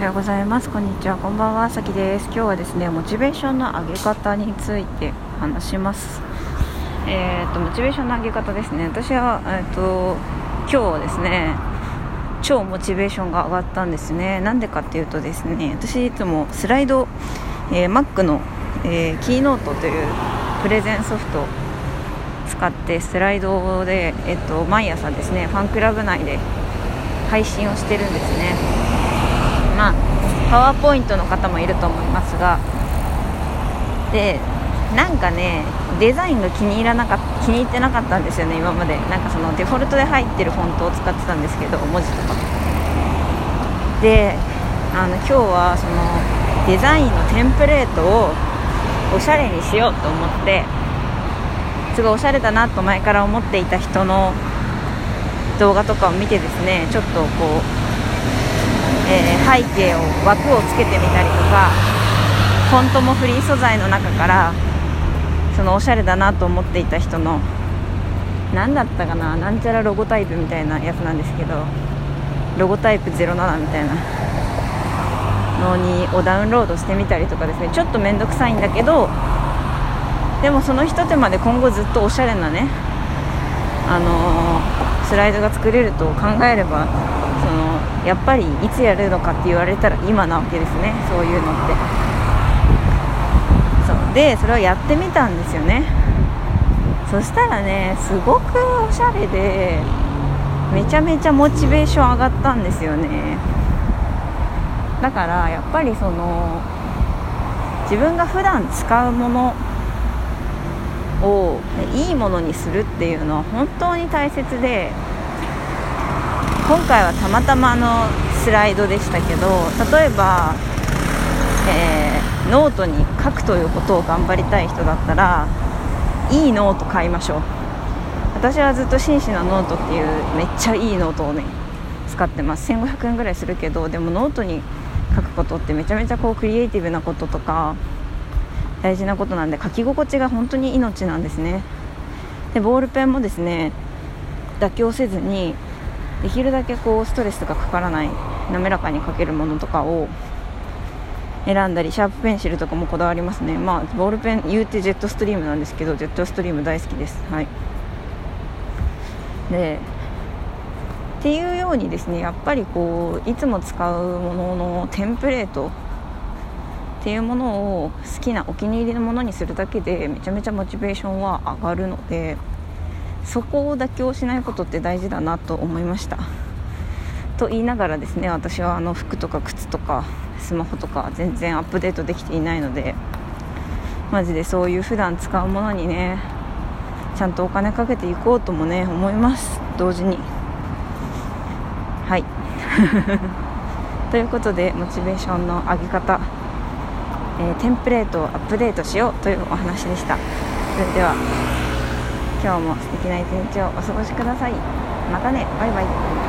はようございます。こんにちは。こんばんは。さきです。今日はですねモチベーションの上げ方について話します。えーとモチベーションの上げ方ですね。私はえっ、ー、と今日ですね超モチベーションが上がったんですね。なんでかっていうとですね私いつもスライド、えー、Mac の、えー、キーノートというプレゼンソフト使ってスライドで、えっと、毎朝ですねファンクラブ内で配信をしてるんですね。まあパワーポイントの方もいると思いますがでなんかねデザインが気に入らなか気に入ってなかったんですよね今まで。なんかそのデフォルトで入ってるフォントを使ってたんですけど文字とか。であの今日はそのデザインのテンプレートをおしゃれにしようと思ってすごいおしゃれだなと前から思っていた人の動画とかを見てですねちょっとこうえー、背景を枠をつけてみたりとかフォントもフリー素材の中からそのおしゃれだなと思っていた人の何だったかななんちゃらロゴタイプみたいなやつなんですけどロゴタイプ07みたいなのにをダウンロードしてみたりとかですね。ちょっと面倒くさいんだけどでもそのひと手間で今後ずっとおしゃれなねあの、スライドが作れると考えればそのやっぱりいつやるのかって言われたら今なわけですね。そういうのって。そう。でそれをやってみたんですよね。そしたらねすごくおしゃれでめちゃめちゃモチベーション上がったんですよね。だからやっぱりその自分が普段使うものをいいものにするっていうのは本当に大切で今回はたまたまのスライドでしたけど例えば、えー、ノートに書くということを頑張りたい人だったらいいノート買いましょう。私はずっと紳士なノートっていうめっちゃいいノートをね使ってます。1500円ぐらいするけどでもノートに書くことってめちゃめちゃこうクリエイティブなこととか大事なことなんで書き心地が本当に命なんですね。でボールペンもですね妥協せずにできるだけこうストレスがかからない滑らかに描けるものとかを選んだりシャープペンシルとかもこだわりますね。まあボールペン言うてジェットストリームなんですけどジェットストリーム大好きです。はい。でっていうようにですねやっぱりこういつも使うもののテンプレートっていうものを好きなお気に入りのものにするだけでめちゃめちゃモチベーションは上がるのでそこを妥協しないことって大事だなと思いました。と言いながらですね私はあの服とか靴とかスマホとか全然アップデートできていないのでマジでそういう普段使うものにねちゃんとお金かけていこうともね思います。同時に。はい。ということでモチベーションの上げ方、えー、テンプレートをアップデートしようというお話でした。それでは今日も素敵な一日をお過ごしください。またね。バイバイ。